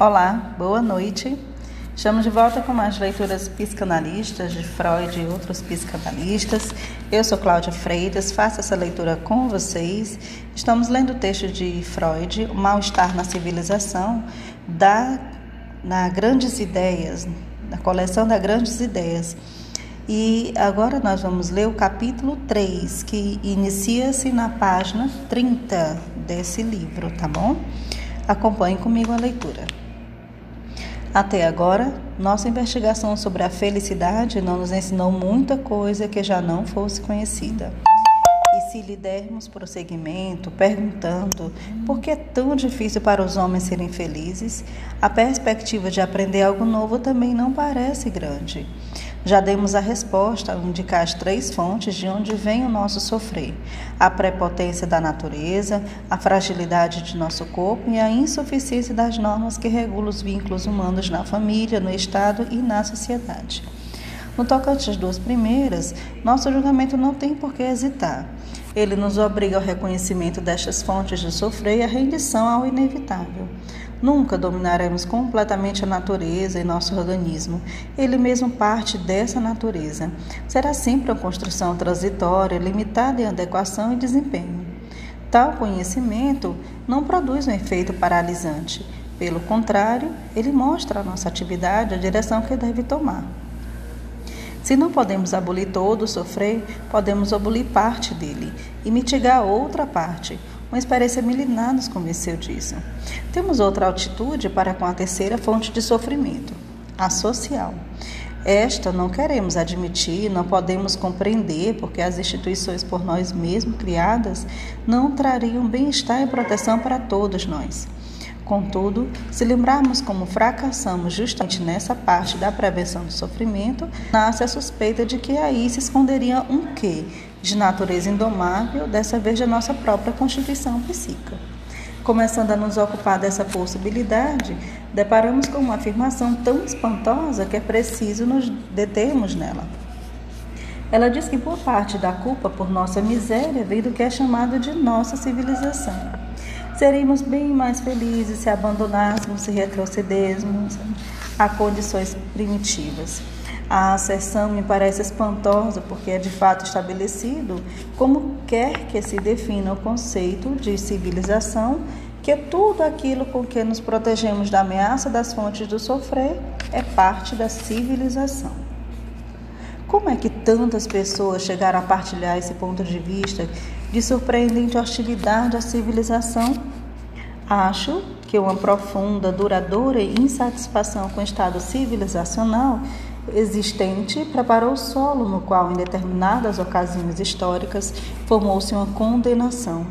Olá, boa noite. Estamos de volta com mais leituras psicanalistas de Freud e outros psicanalistas. Eu sou Cláudia Freitas, faço essa leitura com vocês. Estamos lendo o texto de Freud, O Mal-Estar na Civilização, da, na Grandes Ideias, na coleção da Grandes Ideias. E agora nós vamos ler o capítulo 3, que inicia-se na página 30 desse livro, tá bom? Acompanhe comigo a leitura. Até agora, nossa investigação sobre a felicidade não nos ensinou muita coisa que já não fosse conhecida. E se lhe dermos prosseguimento, perguntando por que é tão difícil para os homens serem felizes, a perspectiva de aprender algo novo também não parece grande. Já demos a resposta ao indicar as três fontes de onde vem o nosso sofrer: a prepotência da natureza, a fragilidade de nosso corpo e a insuficiência das normas que regulam os vínculos humanos na família, no Estado e na sociedade. No tocante às duas primeiras, nosso julgamento não tem por que hesitar. Ele nos obriga ao reconhecimento destas fontes de sofrer e à rendição ao inevitável. Nunca dominaremos completamente a natureza e nosso organismo. Ele mesmo parte dessa natureza. Será sempre uma construção transitória, limitada em adequação e desempenho. Tal conhecimento não produz um efeito paralisante. Pelo contrário, ele mostra à nossa atividade a direção que deve tomar. Se não podemos abolir todo o sofrer, podemos abolir parte dele e mitigar outra parte, uma experiência milenar nos convenceu disso. Temos outra altitude para com a terceira fonte de sofrimento, a social. Esta não queremos admitir, não podemos compreender, porque as instituições por nós mesmos criadas não trariam bem-estar e proteção para todos nós. Contudo, se lembrarmos como fracassamos justamente nessa parte da prevenção do sofrimento, nasce a suspeita de que aí se esconderia um quê de natureza indomável, dessa vez da nossa própria constituição psíquica. Começando a nos ocupar dessa possibilidade, deparamos com uma afirmação tão espantosa que é preciso nos determos nela. Ela diz que boa parte da culpa por nossa miséria vem do que é chamado de nossa civilização. Seríamos bem mais felizes se abandonássemos, se retrocedêssemos a condições primitivas. A asserção me parece espantosa porque é de fato estabelecido como quer que se defina o conceito de civilização, que tudo aquilo com que nos protegemos da ameaça das fontes do sofrer é parte da civilização. Como é que tantas pessoas chegaram a partilhar esse ponto de vista de surpreendente hostilidade à civilização? Acho que uma profunda, duradoura insatisfação com o estado civilizacional existente preparou o solo no qual, em determinadas ocasiões históricas, formou-se uma condenação.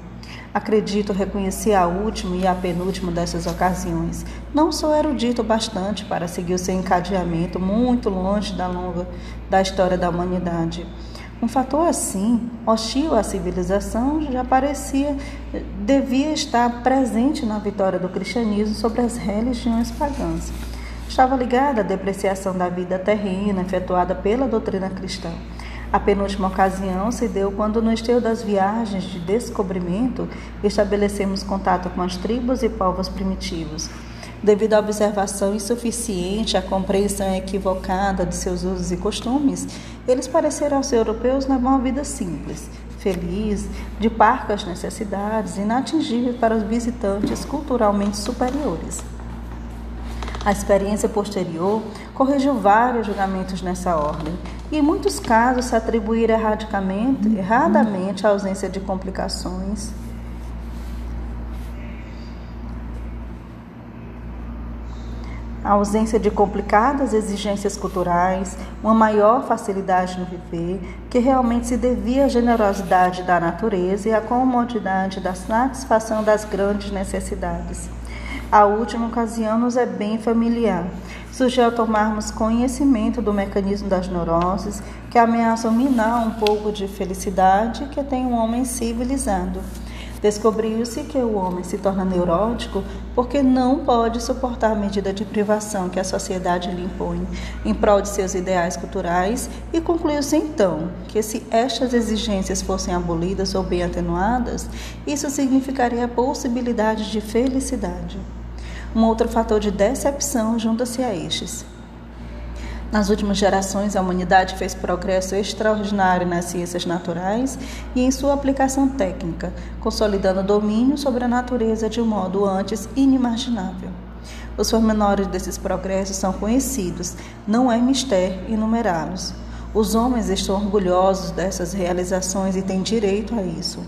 Acredito reconhecer a última e a penúltima dessas ocasiões. Não sou erudito bastante para seguir o seu encadeamento muito longe da longa da história da humanidade. Um fator assim, hostil à civilização, já parecia devia estar presente na vitória do cristianismo sobre as religiões pagãs. Estava ligada à depreciação da vida terrena efetuada pela doutrina cristã. A penúltima ocasião se deu quando, no esteio das viagens de descobrimento, estabelecemos contato com as tribos e povos primitivos. Devido à observação insuficiente, à compreensão equivocada de seus usos e costumes, eles pareceram aos europeus levar uma vida simples, feliz, de par com as necessidades, inatingível para os visitantes culturalmente superiores. A experiência posterior corrigiu vários julgamentos nessa ordem e, em muitos casos, se atribuíram erradamente a ausência de complicações a ausência de complicadas exigências culturais, uma maior facilidade no viver, que realmente se devia à generosidade da natureza e à comodidade da satisfação das grandes necessidades. A última ocasião nos é bem familiar. Surgiu ao tomarmos conhecimento do mecanismo das neuroses que ameaçam minar um pouco de felicidade que tem um homem civilizado. Descobriu-se que o homem se torna neurótico porque não pode suportar a medida de privação que a sociedade lhe impõe em prol de seus ideais culturais e concluiu-se então que se estas exigências fossem abolidas ou bem atenuadas, isso significaria a possibilidade de felicidade. Um outro fator de decepção junta-se a estes. Nas últimas gerações, a humanidade fez progresso extraordinário nas ciências naturais e em sua aplicação técnica, consolidando domínio sobre a natureza de um modo antes inimaginável. Os pormenores desses progressos são conhecidos, não é mistério enumerá-los. Os homens estão orgulhosos dessas realizações e têm direito a isso,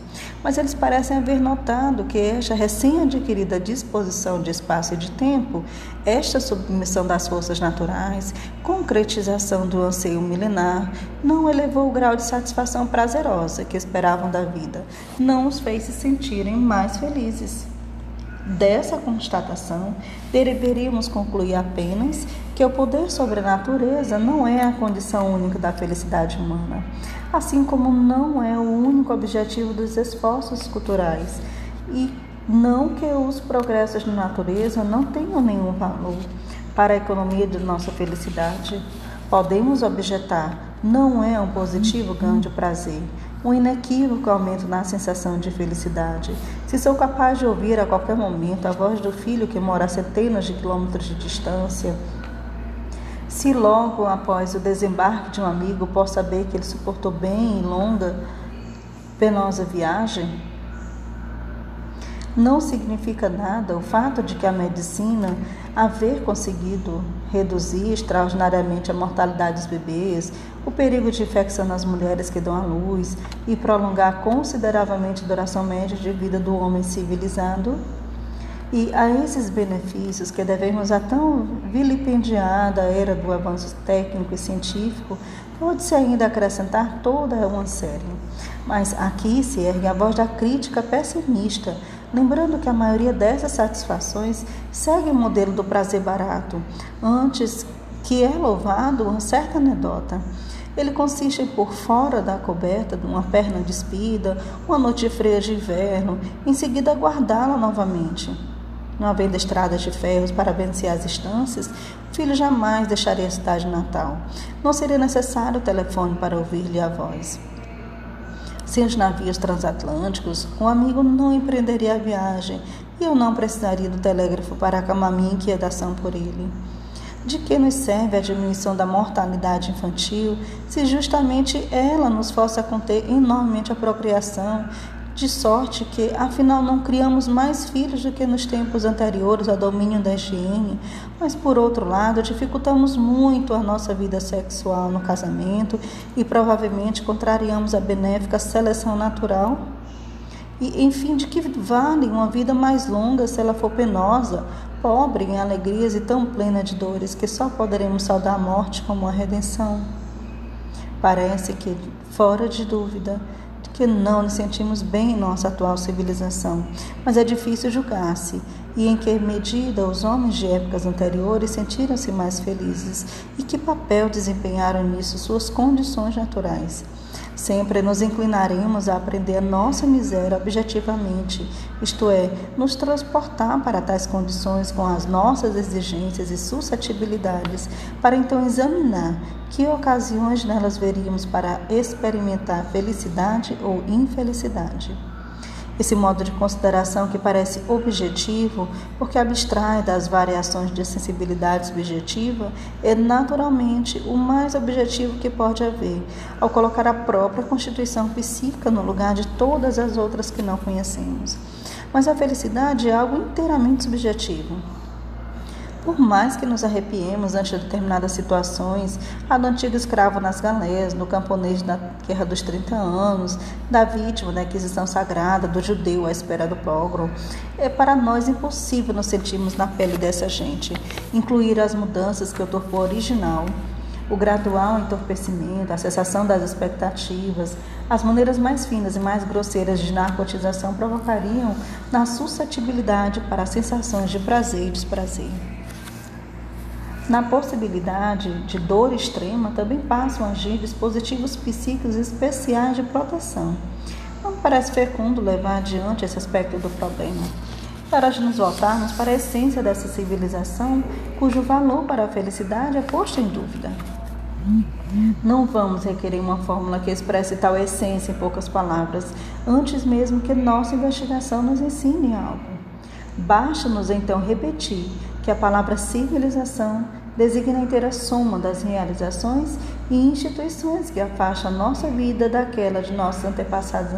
mas eles parecem haver notado que esta recém-adquirida disposição de espaço e de tempo, esta submissão das forças naturais, concretização do anseio milenar, não elevou o grau de satisfação prazerosa que esperavam da vida, não os fez se sentirem mais felizes. Dessa constatação, deveríamos concluir apenas que o poder sobre a natureza não é a condição única da felicidade humana, assim como não é o único objetivo dos esforços culturais, e não que os progressos na natureza não tenham nenhum valor para a economia de nossa felicidade. Podemos objetar, não é um positivo ganho de prazer, um inequívoco aumento na sensação de felicidade. Se sou capaz de ouvir a qualquer momento a voz do filho que mora a centenas de quilômetros de distância, se logo após o desembarque de um amigo posso saber que ele suportou bem em longa, penosa viagem, não significa nada o fato de que a medicina haver conseguido reduzir extraordinariamente a mortalidade dos bebês, o perigo de infecção nas mulheres que dão à luz e prolongar consideravelmente a duração média de vida do homem civilizado. E a esses benefícios que devemos a tão vilipendiada era do avanço técnico e científico, pode-se ainda acrescentar toda uma série. Mas aqui se ergue a voz da crítica pessimista, lembrando que a maioria dessas satisfações segue o modelo do prazer barato, antes que é louvado uma certa anedota. Ele consiste em por fora da coberta uma perna despida, uma noite fria de inverno, em seguida guardá-la novamente. Não havendo estradas de ferros para vencer as distâncias, o filho jamais deixaria a cidade natal. Não seria necessário o telefone para ouvir-lhe a voz. Sem os navios transatlânticos, o amigo não empreenderia a viagem e eu não precisaria do telégrafo para acalmar minha inquietação por ele. De que nos serve a diminuição da mortalidade infantil se justamente ela nos força a conter enormemente a procriação, de sorte que, afinal, não criamos mais filhos do que nos tempos anteriores ao domínio da higiene, mas, por outro lado, dificultamos muito a nossa vida sexual no casamento e provavelmente contrariamos a benéfica seleção natural? E, enfim, de que vale uma vida mais longa se ela for penosa, pobre em alegrias e tão plena de dores que só poderemos saudar a morte como a redenção. Parece que, fora de dúvida, que não nos sentimos bem em nossa atual civilização, mas é difícil julgar-se e em que medida os homens de épocas anteriores sentiram-se mais felizes e que papel desempenharam nisso suas condições naturais. Sempre nos inclinaremos a aprender a nossa miséria objetivamente, isto é, nos transportar para tais condições com as nossas exigências e suscetibilidades, para então examinar que ocasiões nelas veríamos para experimentar felicidade ou infelicidade. Esse modo de consideração que parece objetivo, porque abstrai das variações de sensibilidade subjetiva, é naturalmente o mais objetivo que pode haver, ao colocar a própria constituição psíquica no lugar de todas as outras que não conhecemos. Mas a felicidade é algo inteiramente subjetivo. Por mais que nos arrepiemos ante determinadas situações, a do antigo escravo nas galés, do camponês da Guerra dos 30 Anos, da vítima da Inquisição Sagrada, do judeu à espera do pogrom, é para nós impossível nos sentirmos na pele dessa gente, incluir as mudanças que o torpor original o gradual entorpecimento, a cessação das expectativas, as maneiras mais finas e mais grosseiras de narcotização provocariam na suscetibilidade para sensações de prazer e desprazer. Na possibilidade de dor extrema também passam a agir dispositivos psíquicos especiais de proteção. Não parece fecundo levar adiante esse aspecto do problema. Para nos voltarmos para a essência dessa civilização, cujo valor para a felicidade é posto em dúvida. Não vamos requerer uma fórmula que expresse tal essência em poucas palavras, antes mesmo que nossa investigação nos ensine algo. Basta-nos então repetir que a palavra civilização designa a inteira soma das realizações e instituições que afastam a nossa vida daquela de nossos antepassados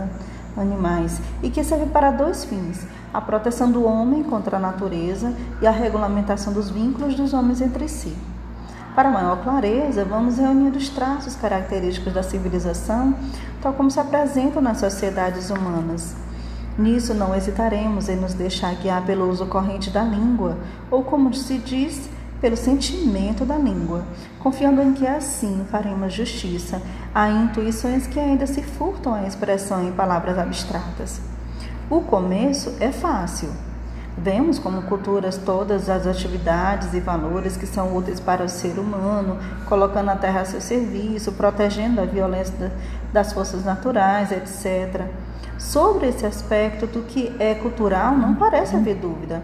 animais e que serve para dois fins: a proteção do homem contra a natureza e a regulamentação dos vínculos dos homens entre si. Para maior clareza, vamos reunir os traços característicos da civilização, tal como se apresentam nas sociedades humanas. Nisso não hesitaremos em nos deixar guiar pelo uso corrente da língua, ou como se diz, pelo sentimento da língua, confiando em que assim faremos justiça a intuições que ainda se furtam à expressão em palavras abstratas. O começo é fácil, Vemos como culturas todas as atividades e valores que são úteis para o ser humano, colocando a terra a seu serviço, protegendo a violência das forças naturais, etc. Sobre esse aspecto do que é cultural, não parece haver dúvida.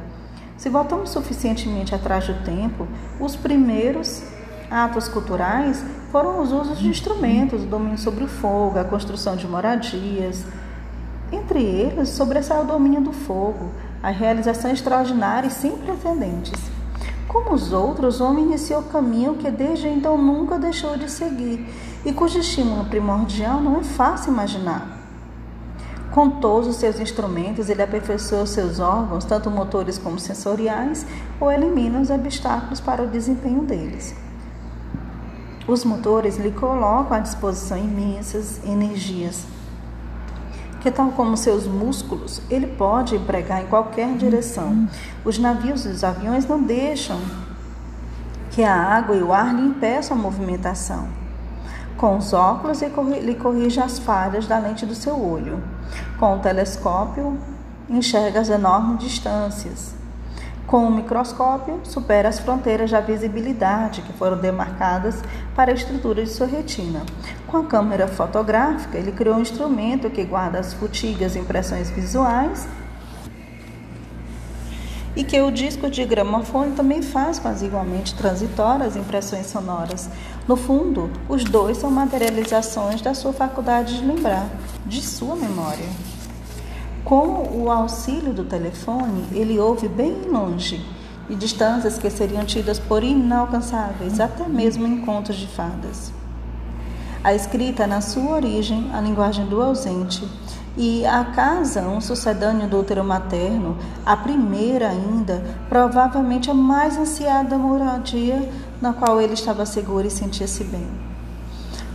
Se voltamos suficientemente atrás do tempo, os primeiros atos culturais foram os usos de instrumentos, o domínio sobre o fogo, a construção de moradias. Entre eles, sobressai o domínio do fogo, a realização extraordinária e sem precedentes. Como os outros, o homem iniciou o caminho que desde então nunca deixou de seguir e cujo estímulo primordial não é fácil imaginar. Com todos os seus instrumentos, ele aperfeiçoa seus órgãos, tanto motores como sensoriais, ou elimina os obstáculos para o desempenho deles. Os motores lhe colocam à disposição imensas energias que, tal como seus músculos, ele pode empregar em qualquer direção. Os navios e os aviões não deixam que a água e o ar lhe impeçam a movimentação. Com os óculos, ele corrige as falhas da lente do seu olho. Com o telescópio, enxerga as enormes distâncias. Com o microscópio, supera as fronteiras da visibilidade que foram demarcadas para a estrutura de sua retina. Com a câmera fotográfica, ele criou um instrumento que guarda as futigas impressões visuais e que o disco de gramofone também faz quase igualmente transitórias impressões sonoras. No fundo, os dois são materializações da sua faculdade de lembrar, de sua memória. Com o auxílio do telefone, ele ouve bem longe e distâncias que seriam tidas por inalcançáveis, até mesmo em contos de fadas. A escrita, na sua origem, a linguagem do ausente, e a casa, um sucedâneo do útero materno, a primeira ainda, provavelmente a mais ansiada moradia na qual ele estava seguro e sentia-se bem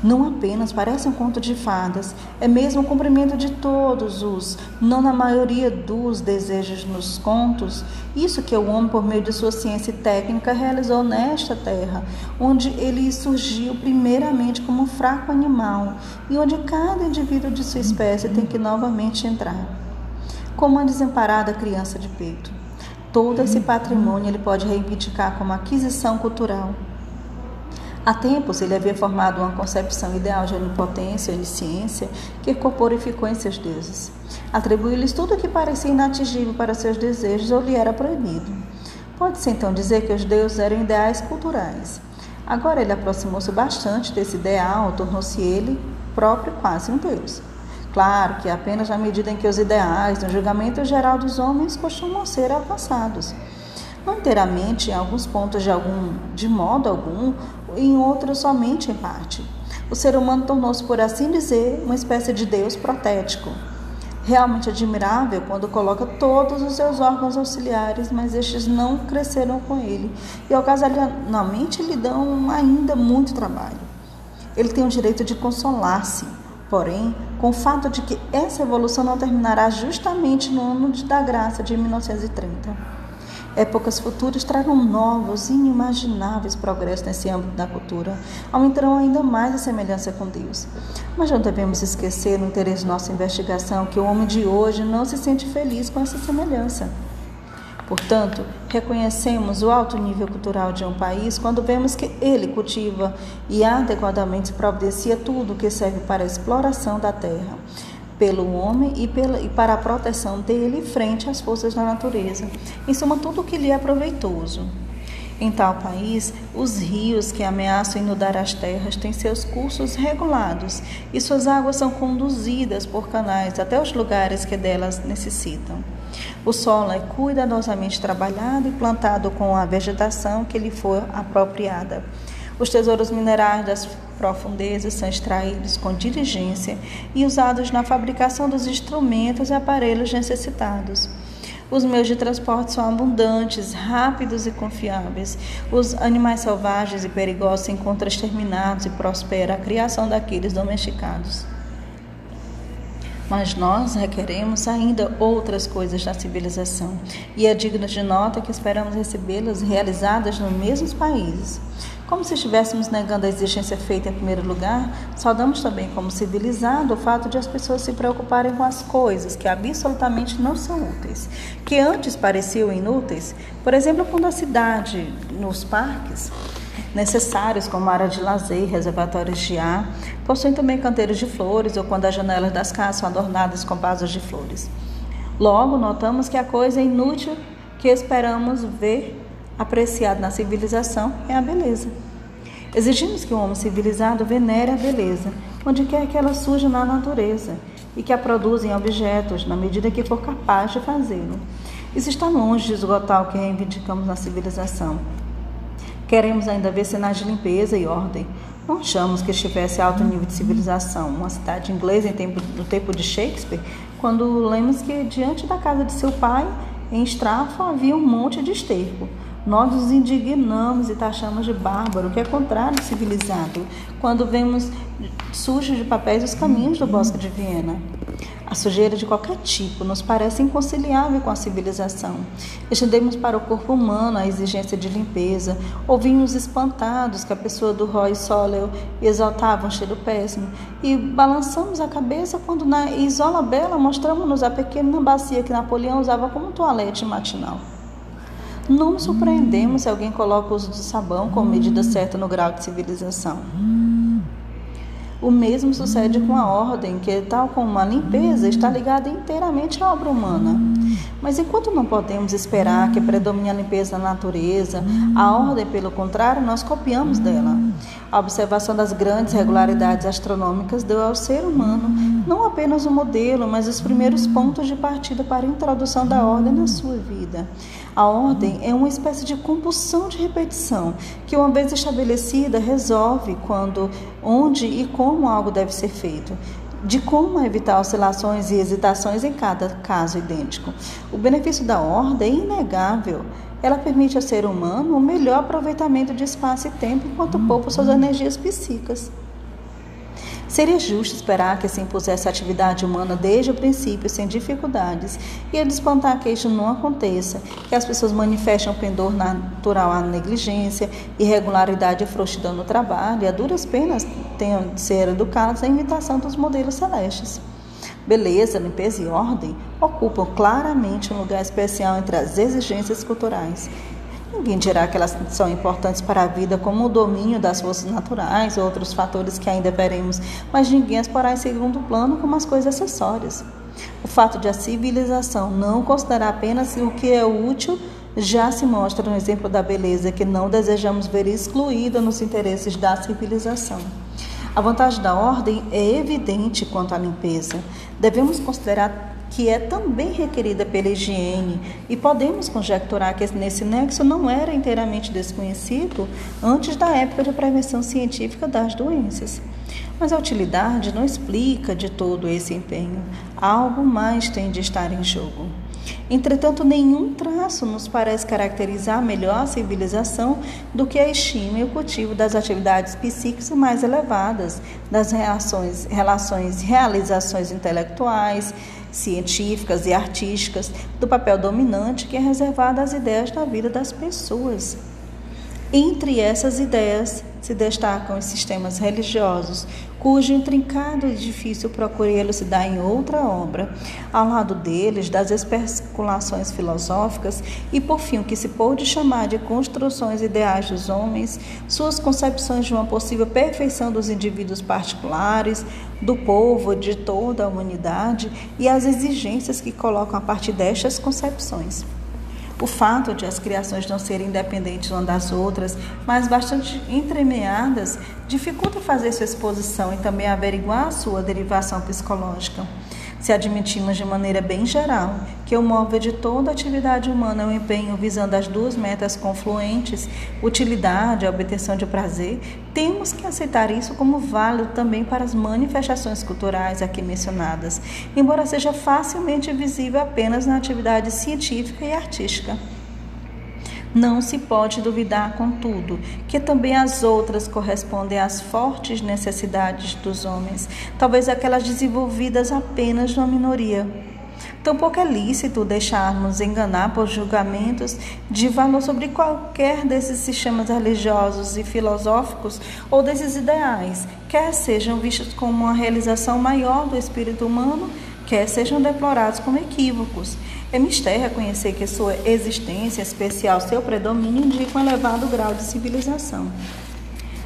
não apenas parece um conto de fadas, é mesmo o cumprimento de todos os, não na maioria dos desejos nos contos, isso que o homem, por meio de sua ciência e técnica, realizou nesta terra, onde ele surgiu primeiramente como um fraco animal e onde cada indivíduo de sua espécie tem que novamente entrar, como uma desamparada criança de peito. Todo esse patrimônio ele pode reivindicar como aquisição cultural Há tempos ele havia formado uma concepção ideal de onipotência e onisciência que corporificou em seus deuses. Atribuiu-lhes tudo o que parecia inatingível para seus desejos ou lhe era proibido. Pode-se então dizer que os deuses eram ideais culturais. Agora ele aproximou-se bastante desse ideal, tornou-se ele próprio quase um deus. Claro que apenas na medida em que os ideais, no julgamento geral dos homens, costumam ser alcançados não inteiramente, em alguns pontos de algum, de modo algum, em outros somente em parte. O ser humano tornou-se, por assim dizer, uma espécie de Deus protético. Realmente admirável quando coloca todos os seus órgãos auxiliares, mas estes não cresceram com ele e ocasionalmente lhe dão ainda muito trabalho. Ele tem o direito de consolar-se, porém, com o fato de que essa evolução não terminará justamente no ano da graça de 1930. Épocas futuras trarão novos, inimagináveis progressos nesse âmbito da cultura, aumentarão ainda mais a semelhança com Deus. Mas não devemos esquecer, no interesse de nossa investigação, que o homem de hoje não se sente feliz com essa semelhança. Portanto, reconhecemos o alto nível cultural de um país quando vemos que ele cultiva e adequadamente providencia tudo que serve para a exploração da terra pelo homem e, pela, e para a proteção dele frente às forças da natureza. Em suma, tudo o que lhe é proveitoso. Em tal país, os rios que ameaçam inundar as terras têm seus cursos regulados e suas águas são conduzidas por canais até os lugares que delas necessitam. O solo é cuidadosamente trabalhado e plantado com a vegetação que lhe for apropriada. Os tesouros minerais das profundezas são extraídos com diligência e usados na fabricação dos instrumentos e aparelhos necessitados. Os meios de transporte são abundantes, rápidos e confiáveis. Os animais selvagens e perigosos se encontram exterminados e prospera a criação daqueles domesticados. Mas nós requeremos ainda outras coisas da civilização, e é digno de nota que esperamos recebê-las realizadas nos mesmos países. Como se estivéssemos negando a exigência feita em primeiro lugar, saudamos também como civilizado o fato de as pessoas se preocuparem com as coisas que absolutamente não são úteis, que antes pareciam inúteis, por exemplo, quando a cidade, nos parques, necessários como área de lazer, reservatórios de ar, possuem também canteiros de flores ou quando as janelas das casas são adornadas com vasos de flores. Logo, notamos que a coisa é inútil que esperamos ver apreciado na civilização é a beleza. Exigimos que o homem civilizado venere a beleza, onde quer que ela surja na natureza, e que a produza em objetos, na medida que for capaz de fazê-lo. Isso está longe de esgotar o que reivindicamos na civilização. Queremos ainda ver sinais de limpeza e ordem. Não achamos que estivesse alto nível de civilização, uma cidade inglesa em tempo, no tempo de Shakespeare, quando lemos que diante da casa de seu pai, em Straffo, havia um monte de esterco. Nós nos indignamos e taxamos de bárbaro, que é contrário civilizado, quando vemos sujos de papéis os caminhos do bosque de Viena. A sujeira de qualquer tipo nos parece inconciliável com a civilização. Estendemos para o corpo humano a exigência de limpeza. Ouvimos espantados que a pessoa do Roy Solel exaltava um cheiro péssimo. E balançamos a cabeça quando na Isola Bela mostramos-nos a pequena bacia que Napoleão usava como toalete matinal. Não nos surpreendemos se alguém coloca o uso do sabão como medida certa no grau de civilização. O mesmo sucede com a ordem, que, tal como a limpeza, está ligada inteiramente à obra humana. Mas enquanto não podemos esperar que predomine a limpeza da natureza, a ordem, pelo contrário, nós copiamos dela. A observação das grandes regularidades astronômicas deu ao ser humano não apenas o modelo, mas os primeiros pontos de partida para a introdução da ordem na sua vida. A ordem é uma espécie de compulsão de repetição, que uma vez estabelecida resolve quando, onde e como algo deve ser feito de como evitar oscilações e hesitações em cada caso idêntico. O benefício da ordem é inegável. Ela permite ao ser humano o melhor aproveitamento de espaço e tempo enquanto poupa suas energias psíquicas. Seria justo esperar que se impusesse a atividade humana desde o princípio, sem dificuldades, e ele espantar que isso não aconteça, que as pessoas manifestem um pendor natural à negligência, irregularidade e frouxidão no trabalho, e a duras penas tenham de ser educadas à imitação dos modelos celestes. Beleza, limpeza e ordem ocupam claramente um lugar especial entre as exigências culturais Ninguém dirá que elas são importantes para a vida, como o domínio das forças naturais ou outros fatores que ainda veremos, mas ninguém as porá em segundo plano como as coisas acessórias. O fato de a civilização não considerar apenas o que é útil já se mostra no exemplo da beleza que não desejamos ver excluída nos interesses da civilização. A vantagem da ordem é evidente quanto à limpeza. Devemos considerar que é também requerida pela higiene, e podemos conjecturar que nesse nexo não era inteiramente desconhecido antes da época de prevenção científica das doenças. Mas a utilidade não explica de todo esse empenho. Algo mais tem de estar em jogo. Entretanto, nenhum traço nos parece caracterizar melhor a civilização do que a estima e o cultivo das atividades psíquicas mais elevadas, das relações, relações realizações intelectuais, científicas e artísticas, do papel dominante que é reservado às ideias da vida das pessoas. Entre essas ideias se destacam os sistemas religiosos, cujo intrincado edifício procurei elucidar em outra obra, ao lado deles das especulações filosóficas e, por fim, o que se pôde chamar de construções ideais dos homens, suas concepções de uma possível perfeição dos indivíduos particulares, do povo, de toda a humanidade e as exigências que colocam a partir destas concepções. O fato de as criações não serem independentes umas das outras, mas bastante entremeadas, dificulta fazer sua exposição e também averiguar a sua derivação psicológica. Se admitimos de maneira bem geral que o móvel de toda atividade humana é o empenho visando as duas metas confluentes, utilidade e obtenção de prazer, temos que aceitar isso como válido também para as manifestações culturais aqui mencionadas, embora seja facilmente visível apenas na atividade científica e artística. Não se pode duvidar, contudo, que também as outras correspondem às fortes necessidades dos homens, talvez aquelas desenvolvidas apenas numa minoria. Tampouco é lícito deixarmos enganar por julgamentos de valor sobre qualquer desses sistemas religiosos e filosóficos ou desses ideais, quer sejam vistos como uma realização maior do espírito humano, quer sejam deplorados como equívocos. É mistério reconhecer que sua existência especial, seu predomínio, indica um elevado grau de civilização.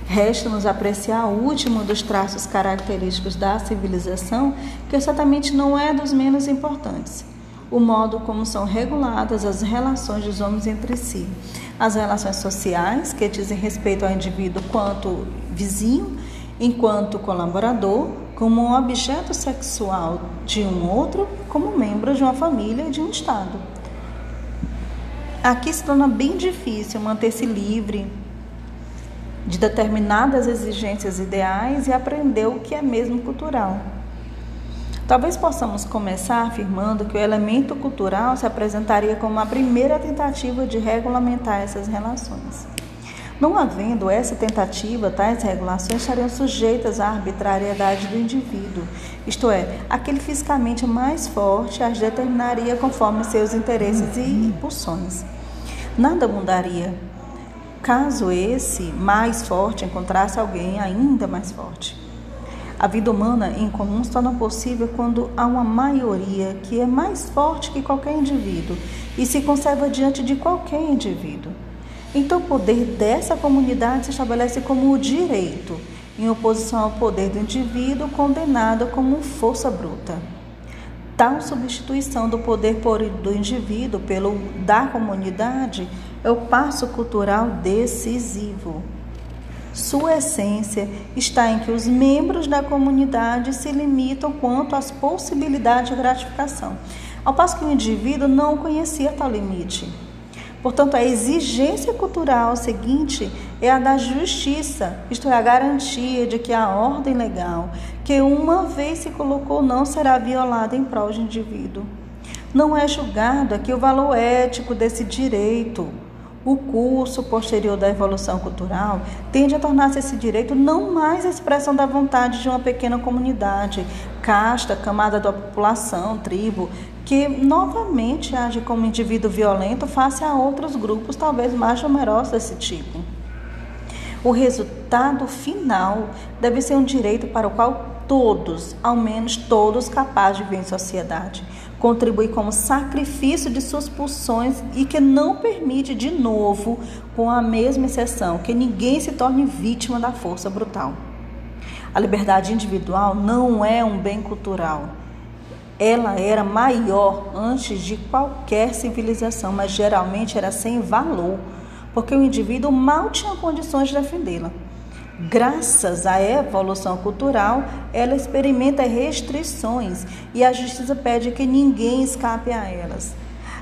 Resta-nos apreciar o último dos traços característicos da civilização, que certamente não é dos menos importantes. O modo como são reguladas as relações dos homens entre si. As relações sociais, que dizem respeito ao indivíduo quanto vizinho, enquanto colaborador, como um objeto sexual de um outro, como membro de uma família e de um Estado. Aqui se torna bem difícil manter-se livre de determinadas exigências ideais e aprender o que é mesmo cultural. Talvez possamos começar afirmando que o elemento cultural se apresentaria como a primeira tentativa de regulamentar essas relações. Não havendo essa tentativa, tais regulações estariam sujeitas à arbitrariedade do indivíduo, isto é, aquele fisicamente mais forte as determinaria conforme seus interesses e impulsões. Nada mudaria caso esse mais forte encontrasse alguém ainda mais forte. A vida humana em comum se torna possível quando há uma maioria que é mais forte que qualquer indivíduo e se conserva diante de qualquer indivíduo. Então, o poder dessa comunidade se estabelece como o direito, em oposição ao poder do indivíduo condenado como força bruta. Tal substituição do poder do indivíduo pelo da comunidade é o passo cultural decisivo. Sua essência está em que os membros da comunidade se limitam quanto às possibilidades de gratificação, ao passo que o indivíduo não conhecia tal limite. Portanto, a exigência cultural seguinte é a da justiça, isto é, a garantia de que a ordem legal, que uma vez se colocou, não será violada em prol de indivíduo. Não é julgado aqui o valor ético desse direito. O curso posterior da evolução cultural tende a tornar-se esse direito não mais expressão da vontade de uma pequena comunidade, casta, camada da população, tribo, que novamente age como indivíduo violento face a outros grupos, talvez mais numerosos desse tipo. O resultado final deve ser um direito para o qual todos, ao menos todos, capazes de viver em sociedade, contribuem como sacrifício de suas pulsões e que não permite, de novo, com a mesma exceção, que ninguém se torne vítima da força brutal. A liberdade individual não é um bem cultural, ela era maior antes de qualquer civilização, mas geralmente era sem valor, porque o indivíduo mal tinha condições de defendê-la. Graças à evolução cultural, ela experimenta restrições e a justiça pede que ninguém escape a elas.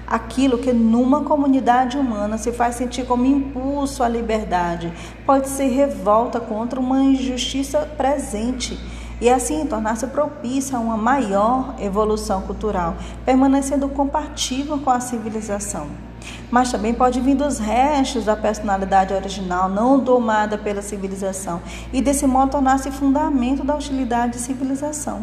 Aquilo que numa comunidade humana se faz sentir como impulso à liberdade pode ser revolta contra uma injustiça presente e assim tornar-se propícia a uma maior evolução cultural, permanecendo compatível com a civilização. Mas também pode vir dos restos da personalidade original, não domada pela civilização, e desse modo tornar-se fundamento da hostilidade de civilização.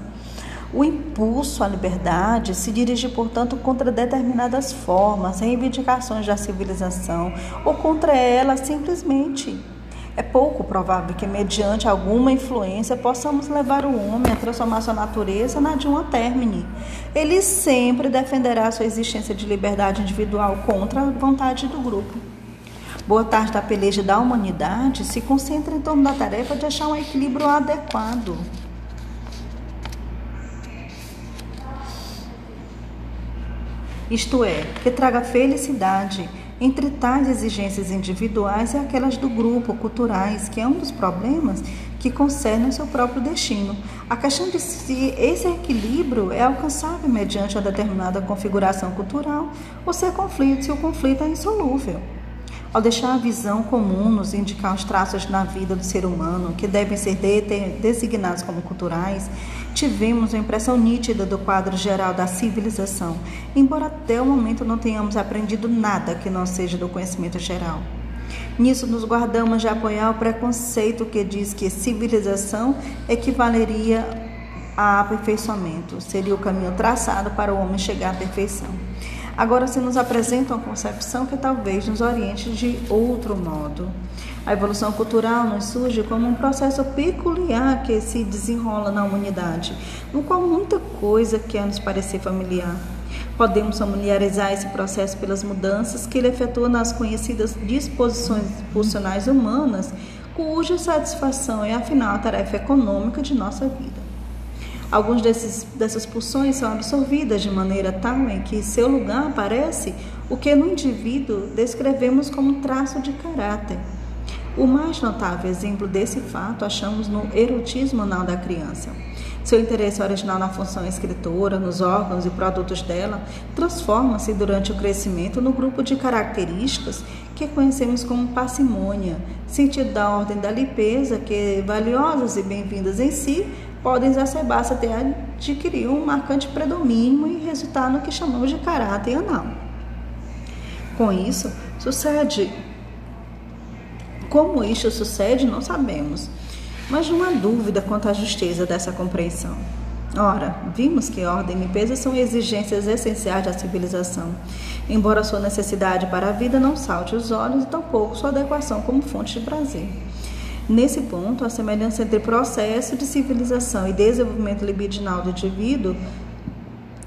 O impulso à liberdade se dirige, portanto, contra determinadas formas, reivindicações da civilização, ou contra ela simplesmente. É pouco provável que, mediante alguma influência, possamos levar o homem a transformar sua natureza na de uma termine. Ele sempre defenderá sua existência de liberdade individual contra a vontade do grupo. Boa tarde da peleja da humanidade se concentra em torno da tarefa de achar um equilíbrio adequado. Isto é, que traga felicidade Entre tais exigências individuais e aquelas do grupo, culturais, que é um dos problemas que concernem o seu próprio destino. A questão de se esse equilíbrio é alcançável mediante uma determinada configuração cultural ou se é conflito, se o conflito é insolúvel. Ao deixar a visão comum nos indicar os traços na vida do ser humano que devem ser designados como culturais, tivemos uma impressão nítida do quadro geral da civilização, embora até o momento não tenhamos aprendido nada que não seja do conhecimento geral. Nisso nos guardamos de apoiar o preconceito que diz que civilização equivaleria a aperfeiçoamento, seria o caminho traçado para o homem chegar à perfeição. Agora se nos apresenta uma concepção que talvez nos oriente de outro modo. A evolução cultural nos surge como um processo peculiar que se desenrola na humanidade, no qual muita coisa quer nos parecer familiar. Podemos familiarizar esse processo pelas mudanças que ele efetua nas conhecidas disposições funcionais humanas, cuja satisfação é afinal a tarefa econômica de nossa vida. Algumas dessas pulsões são absorvidas de maneira tal em que seu lugar aparece o que no indivíduo descrevemos como traço de caráter. O mais notável exemplo desse fato achamos no erotismo anal da criança. Seu interesse original na função escritora, nos órgãos e produtos dela, transforma-se durante o crescimento no grupo de características que conhecemos como parcimônia, sentido da ordem da limpeza, que, valiosas e bem-vindas em si, podem exacerbar-se até adquirir um marcante predomínio e resultar no que chamamos de caráter anal. Com isso, sucede. Como isso sucede, não sabemos, mas não há dúvida quanto à justeza dessa compreensão. Ora, vimos que ordem e limpeza são exigências essenciais da civilização, embora sua necessidade para a vida não salte os olhos e tampouco sua adequação como fonte de prazer. Nesse ponto, a semelhança entre processo de civilização e desenvolvimento libidinal do indivíduo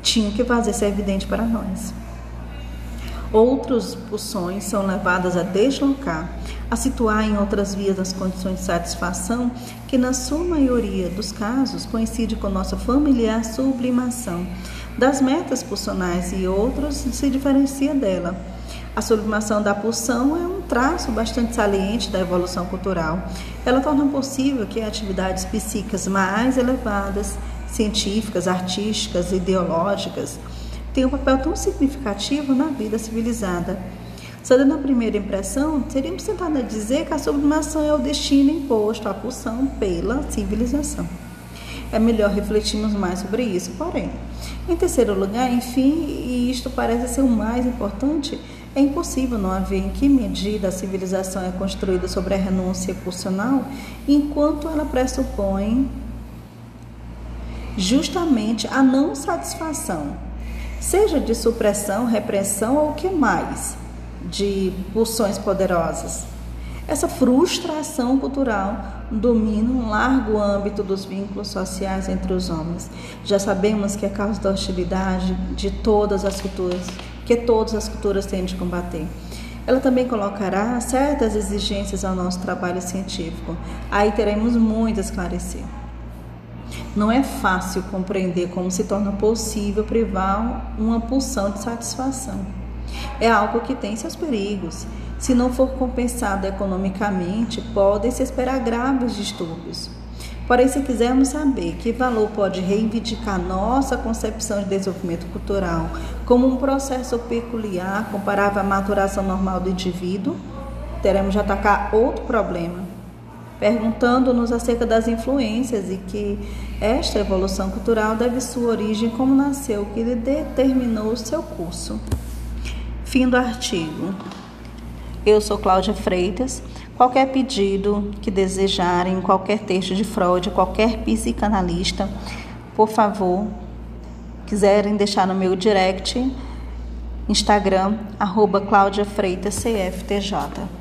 tinha que fazer-se evidente para nós. Outras pulsões são levadas a deslocar, a situar em outras vias as condições de satisfação que, na sua maioria dos casos, coincide com nossa familiar sublimação das metas pulsionais e outros se diferencia dela a sublimação da pulsão é um traço bastante saliente da evolução cultural. Ela torna possível que atividades psíquicas mais elevadas, científicas, artísticas, ideológicas, tenham um papel tão significativo na vida civilizada. Só dando a primeira impressão, seríamos tentados a dizer que a sublimação é o destino imposto à pulsão pela civilização. É melhor refletirmos mais sobre isso, porém. Em terceiro lugar, enfim, e isto parece ser o mais importante, é impossível não haver em que medida a civilização é construída sobre a renúncia pulsional, enquanto ela pressupõe justamente a não satisfação, seja de supressão, repressão ou o que mais, de pulsões poderosas. Essa frustração cultural domina um largo âmbito dos vínculos sociais entre os homens. Já sabemos que é causa da hostilidade de todas as culturas que todas as culturas têm de combater. Ela também colocará certas exigências ao nosso trabalho científico. Aí teremos muito a esclarecer. Não é fácil compreender como se torna possível privar uma pulsão de satisfação. É algo que tem seus perigos. Se não for compensado economicamente, podem se esperar graves distúrbios. Porém, se quisermos saber que valor pode reivindicar nossa concepção de desenvolvimento cultural como um processo peculiar comparável à maturação normal do indivíduo, teremos de atacar outro problema, perguntando-nos acerca das influências e que esta evolução cultural deve sua origem como nasceu, que lhe determinou o seu curso. Fim do artigo. Eu sou Cláudia Freitas. Qualquer pedido que desejarem, qualquer texto de Freud, qualquer psicanalista, por favor, quiserem deixar no meu direct, Instagram, arroba Cláudia Freitas, CFTJ.